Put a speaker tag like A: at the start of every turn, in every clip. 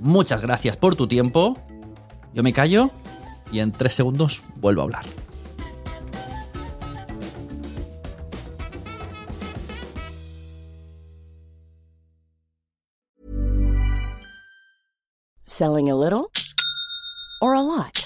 A: Muchas gracias por tu tiempo. Yo me callo y en tres segundos vuelvo a hablar.
B: Selling a little or a lot?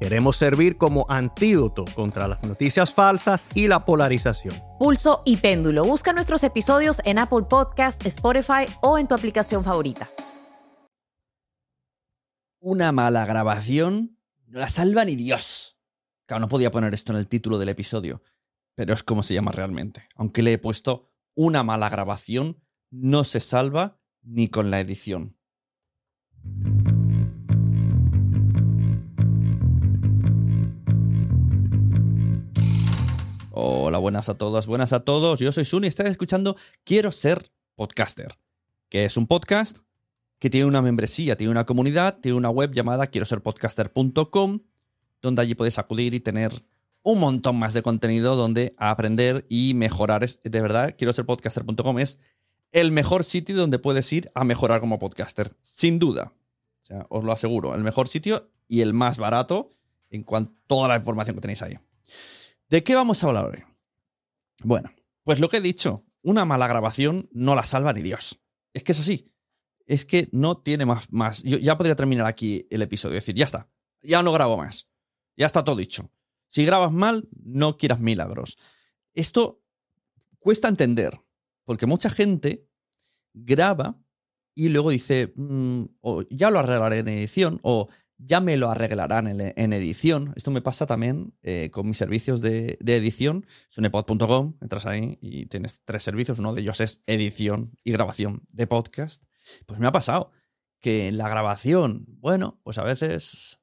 C: Queremos servir como antídoto contra las noticias falsas y la polarización.
D: Pulso y péndulo. Busca nuestros episodios en Apple Podcast, Spotify o en tu aplicación favorita.
A: Una mala grabación no la salva ni Dios. Claro, no podía poner esto en el título del episodio, pero es como se llama realmente. Aunque le he puesto una mala grabación, no se salva ni con la edición. Hola, buenas a todos, buenas a todos. Yo soy Sun y estás escuchando Quiero ser podcaster, que es un podcast que tiene una membresía, tiene una comunidad, tiene una web llamada quiero ser podcaster.com, donde allí puedes acudir y tener un montón más de contenido donde aprender y mejorar. de verdad, quiero ser podcaster.com es el mejor sitio donde puedes ir a mejorar como podcaster, sin duda. Os lo aseguro, el mejor sitio y el más barato en cuanto a toda la información que tenéis ahí. ¿De qué vamos a hablar hoy? Bueno, pues lo que he dicho, una mala grabación no la salva ni Dios. Es que es así. es que no tiene más. más. Yo ya podría terminar aquí el episodio. Decir, ya está. Ya no grabo más. Ya está todo dicho. Si grabas mal, no quieras milagros. Esto cuesta entender, porque mucha gente graba y luego dice, mm, o ya lo arreglaré en edición, o ya me lo arreglarán en, edición. Esto me pasa también eh, con mis servicios de, edición. Sunepod.com, entras ahí y tienes tres servicios. Uno de ellos es edición y grabación de podcast. Pues me ha pasado que en la grabación, bueno, pues a veces,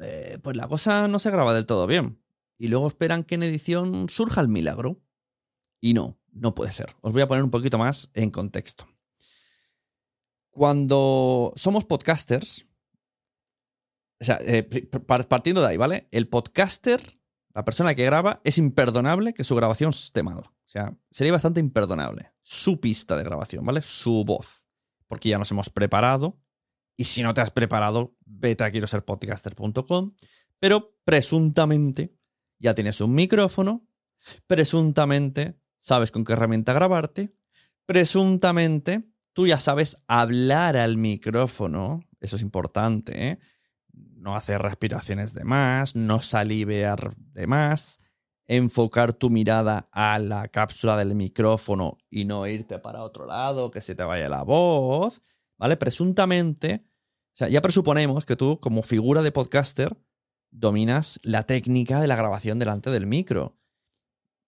A: eh, pues la cosa no se graba del todo bien. Y luego esperan que en edición surja el milagro. Y no, no puede ser. Os voy a poner un poquito más en contexto. Cuando somos podcasters, o sea, eh, partiendo de ahí, ¿vale? El podcaster, la persona que graba, es imperdonable que su grabación esté mal. O sea, sería bastante imperdonable. Su pista de grabación, ¿vale? Su voz. Porque ya nos hemos preparado. Y si no te has preparado, vete a quiero ser podcaster.com. Pero presuntamente ya tienes un micrófono. Presuntamente sabes con qué herramienta grabarte. Presuntamente tú ya sabes hablar al micrófono. Eso es importante, ¿eh? No hacer respiraciones de más, no salivear de más, enfocar tu mirada a la cápsula del micrófono y no irte para otro lado, que se te vaya la voz, ¿vale? Presuntamente, o sea, ya presuponemos que tú como figura de podcaster dominas la técnica de la grabación delante del micro.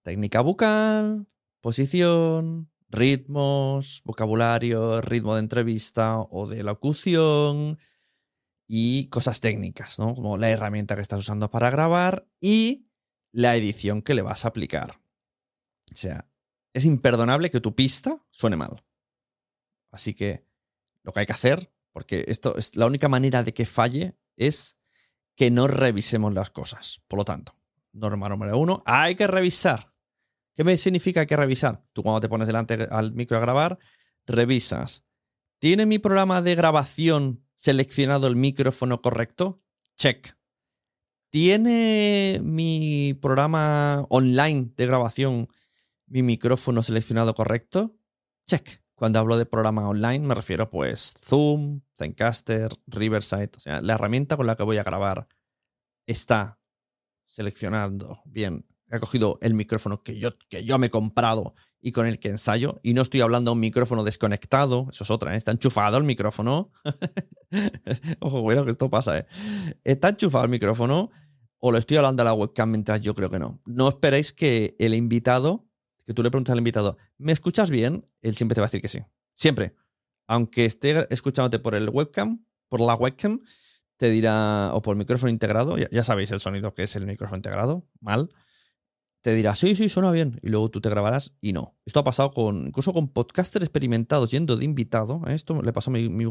A: Técnica bucal, posición, ritmos, vocabulario, ritmo de entrevista o de locución, y cosas técnicas, ¿no? Como la herramienta que estás usando para grabar y la edición que le vas a aplicar. O sea, es imperdonable que tu pista suene mal. Así que lo que hay que hacer, porque esto es la única manera de que falle, es que no revisemos las cosas. Por lo tanto, norma número uno, hay que revisar. ¿Qué me significa hay que revisar? Tú cuando te pones delante al micro a grabar, revisas. ¿Tiene mi programa de grabación seleccionado el micrófono correcto? Check. ¿Tiene mi programa online de grabación mi micrófono seleccionado correcto? Check. Cuando hablo de programa online me refiero pues Zoom, Zencaster, Riverside, o sea, la herramienta con la que voy a grabar está seleccionando bien, ha cogido el micrófono que yo, que yo me he comprado y con el que ensayo. Y no estoy hablando de un micrófono desconectado, eso es otra, ¿eh? está enchufado el micrófono. Ojo, cuidado que esto pasa, ¿eh? Está enchufado el micrófono o lo estoy hablando a la webcam mientras yo creo que no. No esperéis que el invitado, que tú le preguntas al invitado, ¿me escuchas bien? Él siempre te va a decir que sí. Siempre. Aunque esté escuchándote por el webcam, por la webcam, te dirá, o por el micrófono integrado, ya sabéis el sonido que es el micrófono integrado, mal te dirá, sí, sí, suena bien, y luego tú te grabarás y no. Esto ha pasado con, incluso con podcasters experimentados yendo de invitado, ¿eh? esto le pasó a mi, mi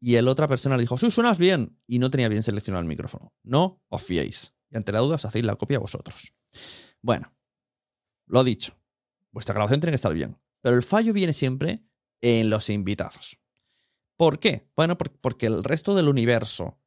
A: y el otra persona le dijo, sí, suenas bien, y no tenía bien seleccionado el micrófono. No os fiéis. Y ante la duda, os hacéis la copia vosotros. Bueno, lo dicho, vuestra grabación tiene que estar bien, pero el fallo viene siempre en los invitados. ¿Por qué? Bueno, porque el resto del universo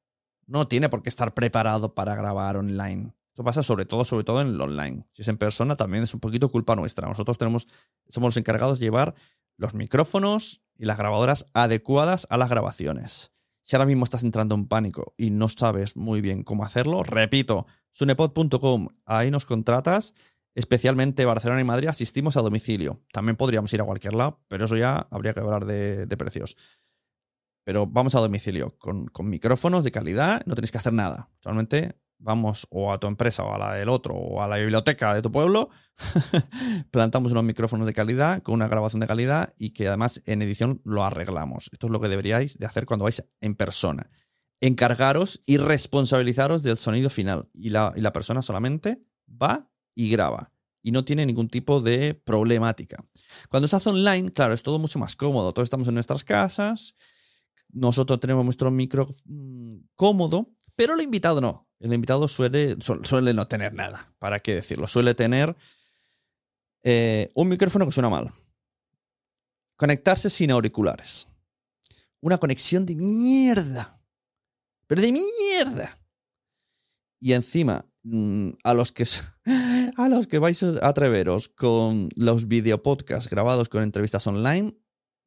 A: no tiene por qué estar preparado para grabar online. Esto pasa sobre todo, sobre todo en el online. Si es en persona, también es un poquito culpa nuestra. Nosotros tenemos, somos los encargados de llevar los micrófonos y las grabadoras adecuadas a las grabaciones. Si ahora mismo estás entrando en pánico y no sabes muy bien cómo hacerlo, repito, sunepod.com, ahí nos contratas. Especialmente Barcelona y Madrid asistimos a domicilio. También podríamos ir a cualquier lado, pero eso ya habría que hablar de, precios. Pero vamos a domicilio con, con, micrófonos de calidad, no tenéis que hacer nada. Solamente vamos o a tu empresa o a la del otro o a la biblioteca de tu pueblo, plantamos unos micrófonos de calidad con una grabación de calidad y que además en edición lo arreglamos. Esto es lo que deberíais de hacer cuando vais en persona. Encargaros y responsabilizaros del sonido final y la, y la persona solamente va y graba y no tiene ningún tipo de problemática. Cuando se hace online, claro, es todo mucho más cómodo. Todos estamos en nuestras casas, nosotros tenemos nuestro micro mm, cómodo, pero el invitado no. El invitado suele, suele no tener nada, ¿para qué decirlo? Suele tener eh, un micrófono que suena mal. Conectarse sin auriculares. Una conexión de mierda. Pero de mierda. Y encima, mm, a los que, a los que vais a atreveros con los videopodcasts grabados con entrevistas online,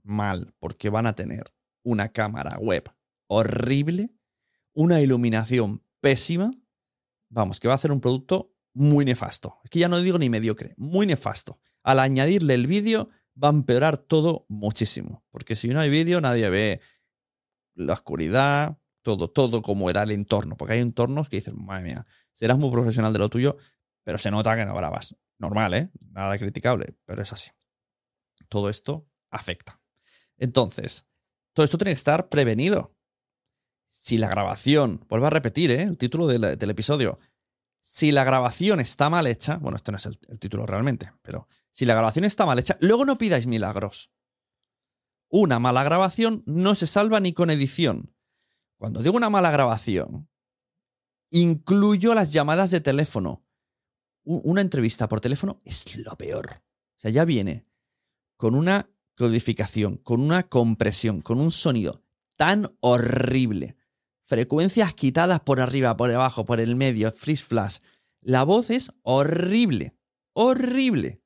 A: mal, porque van a tener una cámara web horrible, una iluminación pésima, vamos, que va a hacer un producto muy nefasto. Es que ya no digo ni mediocre, muy nefasto. Al añadirle el vídeo va a empeorar todo muchísimo, porque si no hay vídeo nadie ve la oscuridad, todo, todo como era el entorno, porque hay entornos que dicen, madre mía, serás muy profesional de lo tuyo, pero se nota que no grabas. Normal, ¿eh? Nada criticable, pero es así. Todo esto afecta. Entonces, todo esto tiene que estar prevenido. Si la grabación, vuelvo a repetir ¿eh? el título del, episodio, si la grabación está mal hecha, bueno, esto no es el, el, título realmente, pero si la grabación está mal hecha, luego no pidáis milagros. Una mala grabación no se salva ni con edición. Cuando digo una mala grabación, incluyo las llamadas de teléfono. Una entrevista por teléfono es lo peor. O sea, ya viene con una codificación, con una compresión, con un sonido tan horrible. Frecuencias quitadas por arriba, por abajo, por el medio, freeze flash. La voz es horrible. Horrible.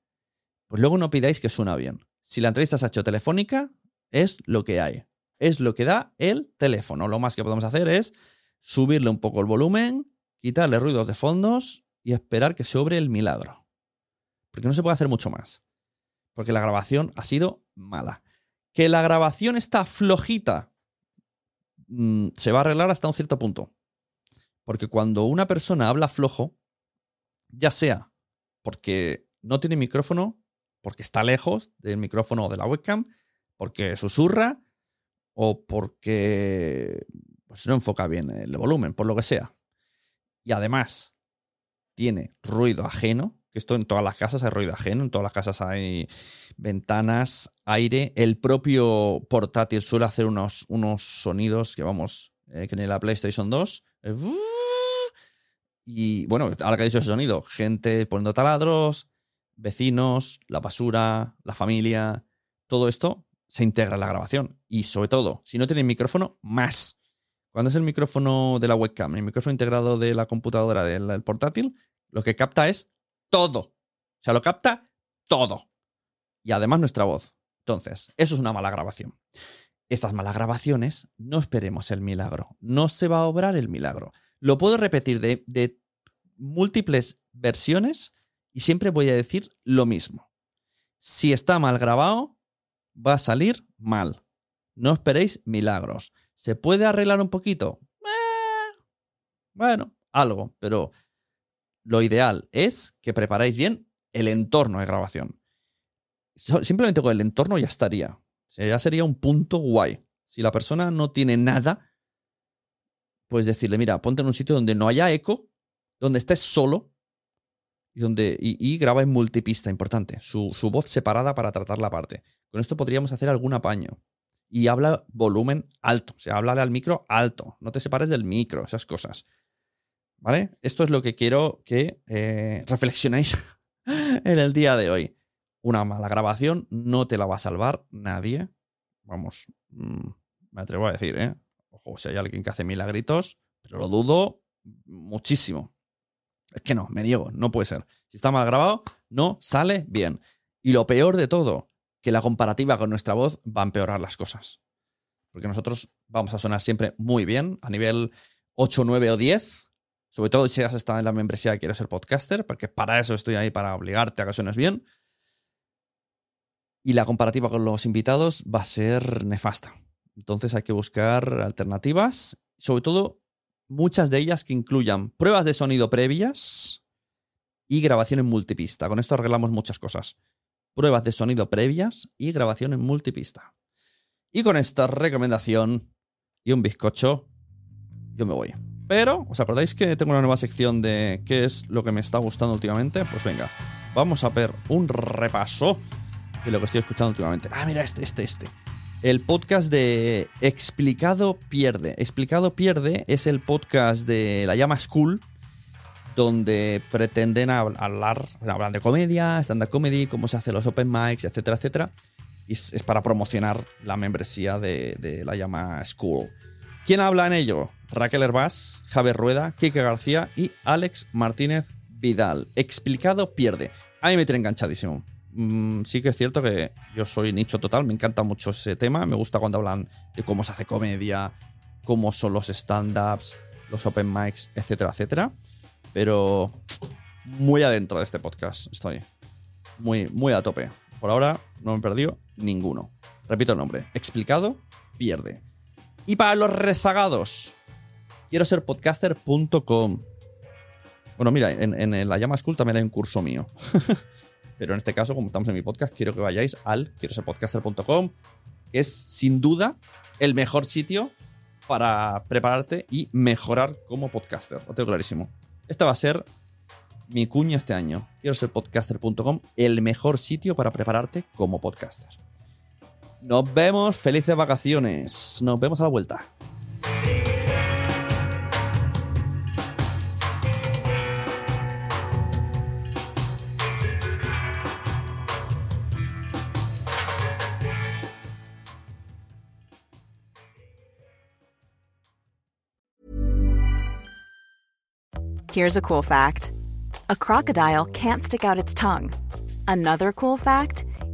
A: Pues luego no pidáis que suena bien. Si la entrevista se ha hecho telefónica, es lo que hay. Es lo que da el teléfono. Lo más que podemos hacer es subirle un poco el volumen, quitarle ruidos de fondos y esperar que sobre el milagro. Porque no se puede hacer mucho más. Porque la grabación ha sido mala. Que la grabación está flojita mm, se va a arreglar hasta un cierto punto. Porque cuando una persona habla flojo, ya sea porque no tiene micrófono, porque está lejos del micrófono o de la webcam, porque susurra o porque pues, no enfoca bien el volumen, por lo que sea. Y además tiene ruido ajeno, que esto en todas las casas hay ruido ajeno, en todas las casas hay ventanas, aire. El propio portátil suele hacer unos, unos sonidos que vamos, eh, que en la PlayStation 2. y bueno, ahora que he dicho ese sonido, gente poniendo taladros, vecinos, la basura, la familia, todo esto se integra en la grabación. Y sobre todo, si no tiene micrófono, más. Cuando es el micrófono de la webcam, el micrófono integrado de la computadora del portátil, lo que capta es todo. O sea, lo capta todo. Y además nuestra voz. Entonces, eso es una mala grabación. Estas malas grabaciones, no esperemos el milagro. No se va a obrar el milagro. Lo puedo repetir de, múltiples versiones y siempre voy a decir lo mismo. Si está mal grabado, va a salir mal. No esperéis milagros. ¿Se puede arreglar un poquito? Eh, bueno, algo, pero lo ideal es que preparáis bien el entorno de grabación. Simplemente con el entorno ya estaría. ya sería un punto guay. Si la persona no tiene nada, pues decirle, mira, ponte en un sitio donde no haya eco, donde estés solo y, donde, y, graba en multipista, importante. Su, su, voz separada para tratar la parte. Con esto podríamos hacer algún apaño. Y habla volumen alto, o sea, háblale al micro alto. No te separes del micro, esas cosas. ¿Vale? Esto es lo que quiero que eh, reflexionéis en el día de hoy. Una mala grabación no te la va a salvar nadie. Vamos, mm, me atrevo a decir, ¿eh? Ojo, si hay alguien que hace milagritos, pero lo dudo muchísimo. Es que no, me niego, no puede ser. Si está mal grabado, no sale bien. Y lo peor de todo, que la comparativa con nuestra voz va a empeorar las cosas. Porque nosotros vamos a sonar siempre muy bien, a nivel 8, 9 o 10, sobre todo si has estado en la membresía y quieres ser podcaster, porque para eso estoy ahí, para obligarte a que suenes bien. Y la comparativa con los invitados va a ser nefasta. Entonces hay que buscar alternativas, sobre todo muchas de ellas que incluyan pruebas de sonido previas y grabación en multipista. Con esto arreglamos muchas cosas. Pruebas de sonido previas y grabación en multipista. Y con esta recomendación y un bizcocho, yo me voy. Pero, ¿os acordáis que tengo una nueva sección de qué es lo que me está gustando últimamente? Pues venga, vamos a ver un repaso de lo que estoy escuchando últimamente. Ah, mira, este, este, este. El podcast de Explicado Pierde. Explicado Pierde es el podcast de la llama School, donde pretenden hablar, hablar de comedia, stand-up comedy, cómo se hacen los open mics, etcétera, etcétera. Y es, para promocionar la membresía de, de la llama School. ¿Quién habla en ello? Raquel Herbás, Javier Rueda, Kike García y Alex Martínez Vidal. Explicado pierde. A mí me tiene enganchadísimo. mm, sí que es cierto que yo soy nicho total, me encanta mucho ese tema, me gusta cuando hablan de cómo se hace comedia, cómo son los stand-ups, los open mics, etcétera, etcétera. Pero muy adentro de este podcast estoy. Muy, muy a tope. Por ahora no me he perdido ninguno. Repito el nombre. Explicado, pierde. Y para los rezagados, quiero ser podcaster.com. Bueno, mira, en, la llama school también hay un curso mío. Pero en este caso, como estamos en mi podcast, quiero que vayáis al quiero ser podcaster.com, que es sin duda el mejor sitio para prepararte y mejorar como podcaster. Lo tengo clarísimo. Esta va a ser mi cuña este año. Quiero ser podcaster.com, el mejor sitio para prepararte como podcaster. Nos vemos, felices vacaciones. Nos vemos a la vuelta.
E: Here's a cool fact a crocodile can't stick out its tongue. Another cool fact